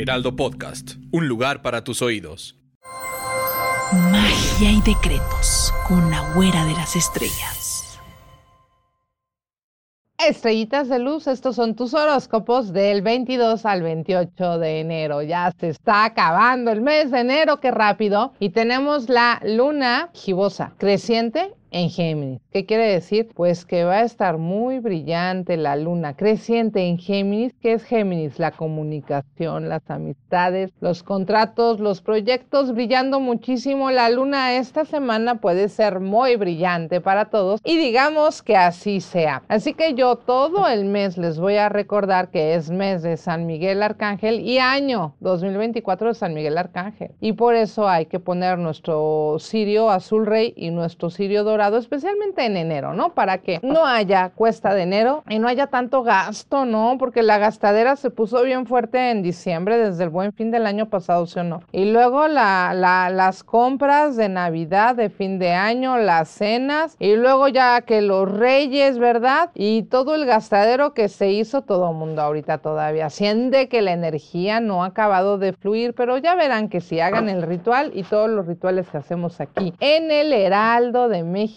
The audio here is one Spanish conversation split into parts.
Heraldo Podcast, un lugar para tus oídos. Magia y decretos con la güera de las estrellas. Estrellitas de luz, estos son tus horóscopos del 22 al 28 de enero. Ya se está acabando el mes de enero, qué rápido. Y tenemos la luna gibosa, creciente en Géminis. ¿Qué quiere decir? Pues que va a estar muy brillante la luna creciente en Géminis. ¿Qué es Géminis? La comunicación, las amistades, los contratos, los proyectos, brillando muchísimo. La luna esta semana puede ser muy brillante para todos y digamos que así sea. Así que yo todo el mes les voy a recordar que es mes de San Miguel Arcángel y año 2024 de San Miguel Arcángel. Y por eso hay que poner nuestro cirio azul rey y nuestro cirio dorado especialmente en enero, ¿no? Para que no haya cuesta de enero y no haya tanto gasto, ¿no? Porque la gastadera se puso bien fuerte en diciembre, desde el buen fin del año pasado, ¿sí o no? Y luego la, las compras de Navidad, de fin de año, las cenas, y luego ya que los reyes, ¿verdad? Y todo el gastadero que se hizo todo el mundo ahorita todavía. Siente que la energía no ha acabado de fluir, pero ya verán que si hagan el ritual y todos los rituales que hacemos aquí en el Heraldo de México,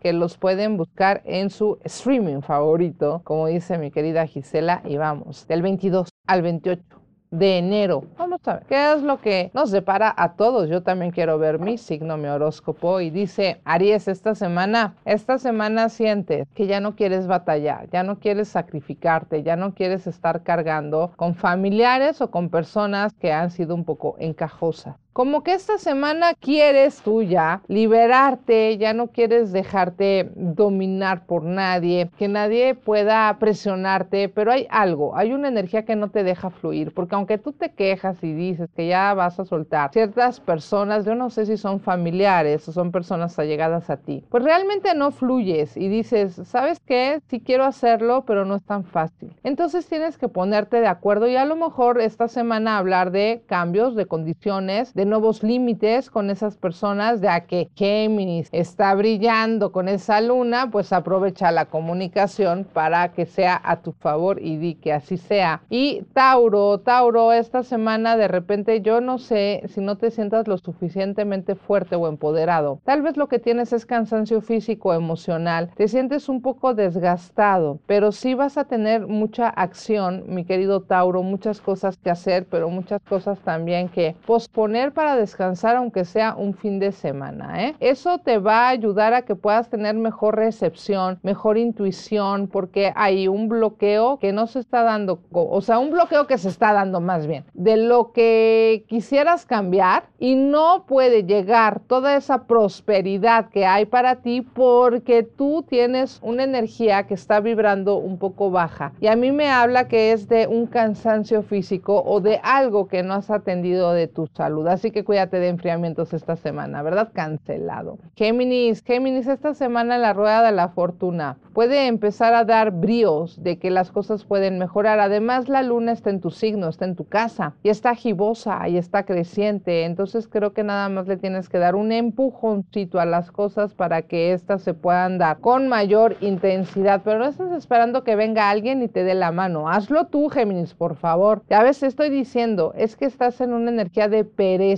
que los pueden buscar en su streaming favorito, como dice mi querida Gisela, y vamos, del 22 al 28 de enero. Vamos a ver qué es lo que nos depara a todos. Yo también quiero ver mi signo, mi horóscopo. Y dice, Aries, esta semana, esta semana sientes que ya no quieres batallar, ya no quieres sacrificarte, ya no quieres estar cargando con familiares o con personas que han sido un poco encajosas. Como que esta semana quieres tú ya liberarte, ya no quieres dejarte dominar por nadie, que nadie pueda presionarte, pero hay algo, hay una energía que no te deja fluir, porque aunque tú te quejas y dices que ya vas a soltar ciertas personas, yo no sé si son familiares o son personas allegadas a ti, pues realmente no fluyes y dices, ¿sabes qué? Sí quiero hacerlo, pero no es tan fácil. Entonces tienes que ponerte de acuerdo y a lo mejor esta semana hablar de cambios, de condiciones, de nuevos límites con esas personas, ya que Géminis está brillando con esa luna, pues aprovecha la comunicación para que sea a tu favor y di que así sea. Y Tauro, Tauro, esta semana de repente yo no sé si no te sientas lo suficientemente fuerte o empoderado. Tal vez lo que tienes es cansancio físico, emocional, te sientes un poco desgastado, pero sí vas a tener mucha acción, mi querido Tauro, muchas cosas que hacer, pero muchas cosas también que posponer para descansar aunque sea un fin de semana. ¿eh? Eso te va a ayudar a que puedas tener mejor recepción, mejor intuición, porque hay un bloqueo que no se está dando, o sea, un bloqueo que se está dando más bien, de lo que quisieras cambiar y no puede llegar toda esa prosperidad que hay para ti porque tú tienes una energía que está vibrando un poco baja. Y a mí me habla que es de un cansancio físico o de algo que no has atendido de tu salud. Así que cuídate de enfriamientos esta semana, ¿verdad? Cancelado. Géminis, Géminis, esta semana la rueda de la fortuna puede empezar a dar bríos de que las cosas pueden mejorar. Además, la luna está en tu signo, está en tu casa y está gibosa y está creciente. Entonces creo que nada más le tienes que dar un empujoncito a las cosas para que éstas se puedan dar con mayor intensidad. Pero no estás esperando que venga alguien y te dé la mano. Hazlo tú, Géminis, por favor. Ya ves, estoy diciendo, es que estás en una energía de pereza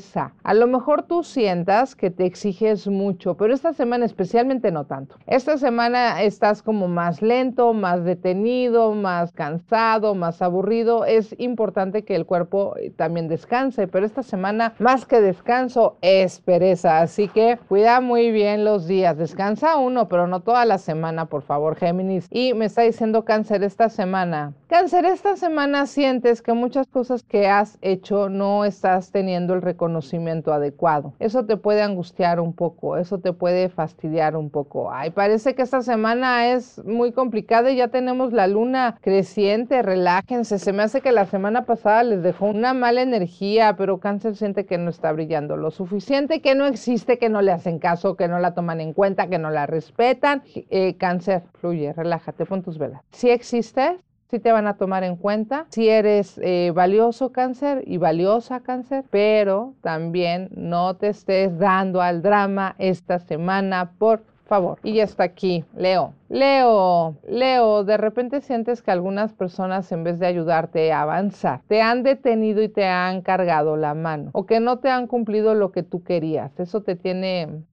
A lo mejor tú sientas que te exiges mucho, pero esta semana especialmente no tanto. Esta semana estás como más lento, más detenido, más cansado, más aburrido. Es importante que el cuerpo eh, también descanse, pero esta semana más que descanso es pereza. Así que cuida muy bien los días. Descansa uno, pero no toda la semana, por favor, Géminis. Y me está diciendo cáncer esta semana. Cáncer, esta semana sientes que muchas cosas que has hecho no estás teniendo el reconocimiento adecuado. Eso te puede angustiar un poco, eso te puede fastidiar un poco. Ay, parece que esta semana es muy complicada y ya tenemos la luna creciente, relájense. Se me hace que la semana pasada les dejó una mala energía, pero cáncer siente que no está brillando lo suficiente, que no existe, que no le hacen caso, que no la toman en cuenta, que no la respetan. Eh, cáncer, fluye, relájate, pon tus velas. Si existes, si te van a tomar en cuenta, si eres eh, valioso cáncer y valiosa cáncer, pero también no te estés dando al drama esta semana, por favor. Y ya está aquí, Leo. Leo, Leo, de repente sientes que algunas personas en vez de ayudarte a avanzar, te han detenido y te han cargado la mano o que no te han cumplido lo que tú querías. Eso te tiene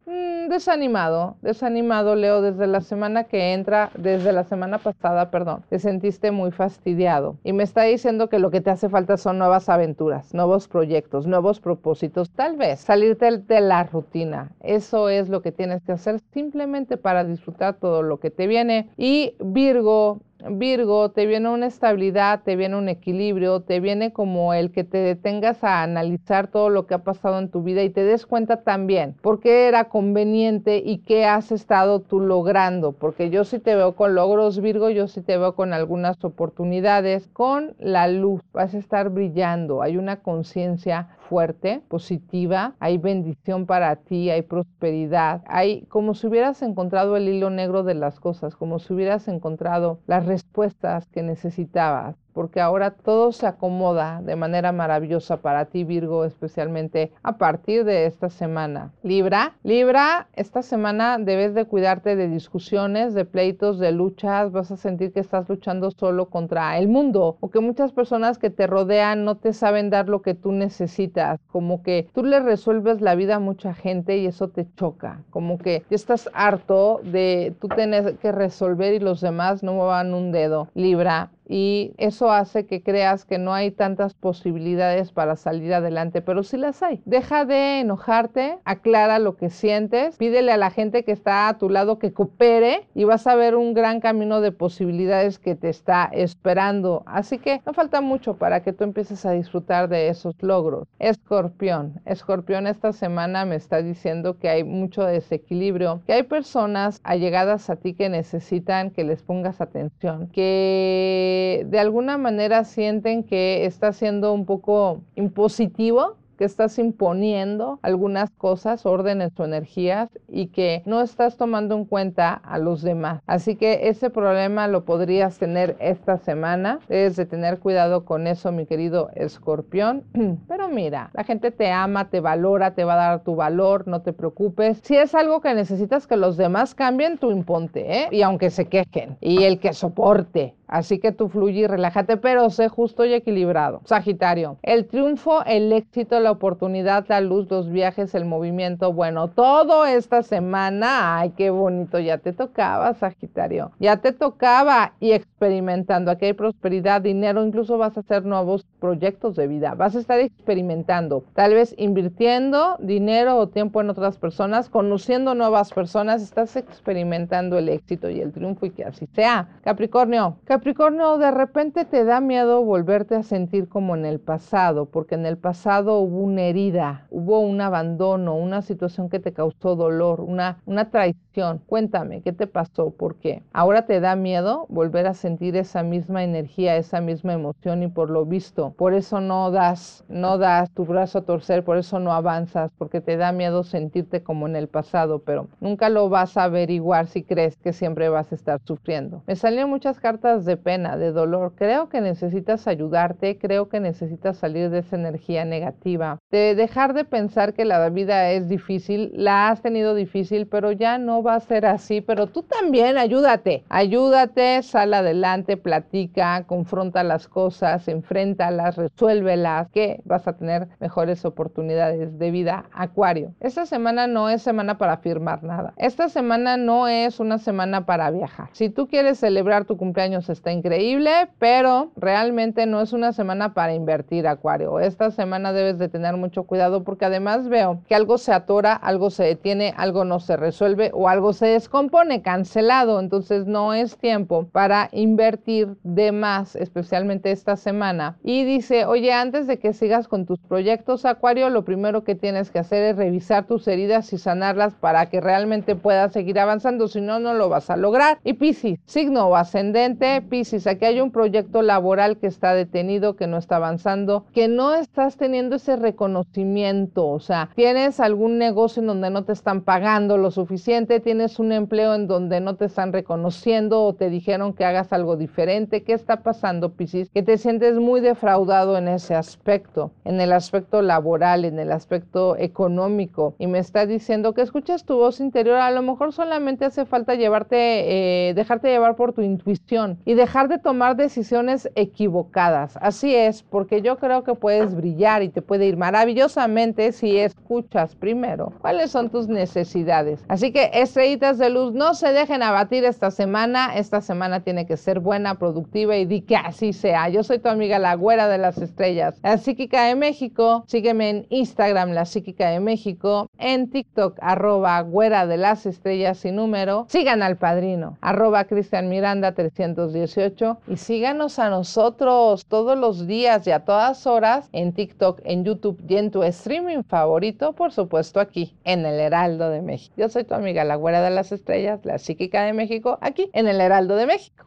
desanimado, desanimado, Leo, desde la semana que entra, desde la semana pasada, perdón, te sentiste muy fastidiado y me está diciendo que lo que te hace falta son nuevas aventuras, nuevos proyectos, nuevos propósitos, tal vez salirte de la rutina. Eso es lo que tienes que hacer simplemente para disfrutar todo lo que te viene. Y Virgo, Virgo, te viene una estabilidad, te viene un equilibrio, te viene como el que te detengas a analizar todo lo que ha pasado en tu vida y te des cuenta también por qué era conveniente y qué has estado tú logrando. Porque yo sí te veo con logros, Virgo, yo sí te veo con algunas oportunidades, con la luz, vas a estar brillando, hay una conciencia fuerte, positiva, hay bendición para ti, hay prosperidad, hay como si hubieras encontrado el hilo negro de las cosas, como si hubieras encontrado las respuestas que necesitabas porque ahora todo se acomoda de manera maravillosa para ti, Virgo, especialmente a partir de esta semana. Libra, Libra, esta semana debes de cuidarte de discusiones, de pleitos, de luchas, vas a sentir que estás luchando solo contra el mundo o que muchas personas que te rodean no te saben dar lo que tú necesitas, como que tú le resuelves la vida a mucha gente y eso te choca, como que estás harto de tú tener que resolver y los demás no muevan un dedo. Libra, y eso hace que creas que no hay tantas posibilidades para salir adelante, pero sí las hay. Deja de enojarte, aclara lo que sientes, pídele a la gente que está a tu lado que coopere y vas a ver un gran camino de posibilidades que te está esperando. Así que no falta mucho para que tú empieces a disfrutar de esos logros. Escorpión, Escorpión esta semana me está diciendo que hay mucho desequilibrio, que hay personas allegadas a ti que necesitan que les pongas atención, que de alguna manera sienten que está siendo un poco impositivo que estás imponiendo algunas cosas, órdenes o energías y que no estás tomando en cuenta a los demás. Así que ese problema lo podrías tener esta semana. Debes de tener cuidado con eso, mi querido escorpión. Pero mira, la gente te ama, te valora, te va a dar tu valor, no te preocupes. Si es algo que necesitas que los demás cambien, tú imponte, ¿eh? Y aunque se quejen. Y el que soporte. Así que tú fluye y relájate, pero sé justo y equilibrado. Sagitario, el triunfo, el éxito, la oportunidad, la luz, los viajes, el movimiento, bueno, todo esta semana, ay, qué bonito, ya te tocaba, Sagitario, ya te tocaba y experimentando, aquí hay prosperidad, dinero, incluso vas a hacer nuevos proyectos de vida, vas a estar experimentando, tal vez invirtiendo dinero o tiempo en otras personas, conociendo nuevas personas, estás experimentando el éxito y el triunfo y que así sea. Capricornio, Capricornio, de repente te da miedo volverte a sentir como en el pasado, porque en el pasado hubo una herida, hubo un abandono, una situación que te causó dolor, una, una traición. Cuéntame, ¿qué te pasó? ¿Por qué? Ahora te da miedo volver a sentir esa misma energía, esa misma emoción y por lo visto, por eso no das, no das tu brazo a torcer, por eso no avanzas, porque te da miedo sentirte como en el pasado, pero nunca lo vas a averiguar si crees que siempre vas a estar sufriendo. Me salieron muchas cartas de pena, de dolor. Creo que necesitas ayudarte, creo que necesitas salir de esa energía negativa, de dejar de pensar que la vida es difícil, la has tenido difícil, pero ya no va a ser así, pero tú también ayúdate, ayúdate, sal adelante, platica, confronta las cosas, enfréntalas, resuélvelas, que vas a tener mejores oportunidades de vida, Acuario. Esta semana no es semana para firmar nada. Esta semana no es una semana para viajar. Si tú quieres celebrar tu cumpleaños está increíble, pero realmente no es una semana para invertir, Acuario. Esta semana debes de tener mucho cuidado porque además veo que algo se atora, algo se detiene, algo no se resuelve o algo se descompone, cancelado. Entonces no es tiempo para invertir de más, especialmente esta semana. Y dice, oye, antes de que sigas con tus proyectos, Acuario, lo primero que tienes que hacer es revisar tus heridas y sanarlas para que realmente puedas seguir avanzando. Si no, no lo vas a lograr. Y Piscis, signo ascendente, Piscis, aquí hay un proyecto laboral que está detenido, que no está avanzando, que no estás teniendo ese reconocimiento. O sea, tienes algún negocio en donde no te están pagando lo suficiente, tienes un empleo en donde no te están reconociendo o te dijeron que hagas algo diferente. ¿Qué está pasando, Piscis? Que te sientes muy defraudado en ese aspecto, en el aspecto laboral, en el aspecto económico. Y me está diciendo que escuchas tu voz interior. A lo mejor solamente hace falta llevarte, eh, dejarte llevar por tu intuición y dejar de tomar decisiones equivocadas. Así es, porque yo creo que puedes brillar y te puede ir maravillosamente si escuchas primero cuáles son tus necesidades. Así que estrellitas de luz, no se dejen abatir esta semana. Esta semana tiene que ser buena, productiva y di que así sea. Yo soy tu amiga la güera de las estrellas, la psíquica de México. Sígueme en Instagram, la psíquica de México, en TikTok, arroba güera de las estrellas sin número. Sigan al padrino, arroba Cristian Miranda 318 y síganos a nosotros todos los días y a todas horas en TikTok, en YouTube y en tu streaming favorito, por supuesto aquí en el Heraldo de México. Yo soy tu amiga la güera de las estrellas, la psíquica de México, aquí en el Heraldo de México.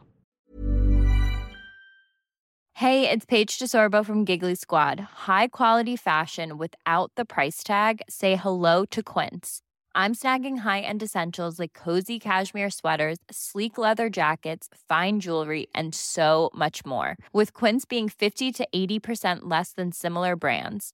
Hey, it's Paige DeSorbo from Giggly Squad. High quality fashion without the price tag. Say hello to Quince. I'm snagging high-end essentials like cozy cashmere sweaters, sleek leather jackets, fine jewelry, and so much more. With Quince being 50 to 80% less than similar brands.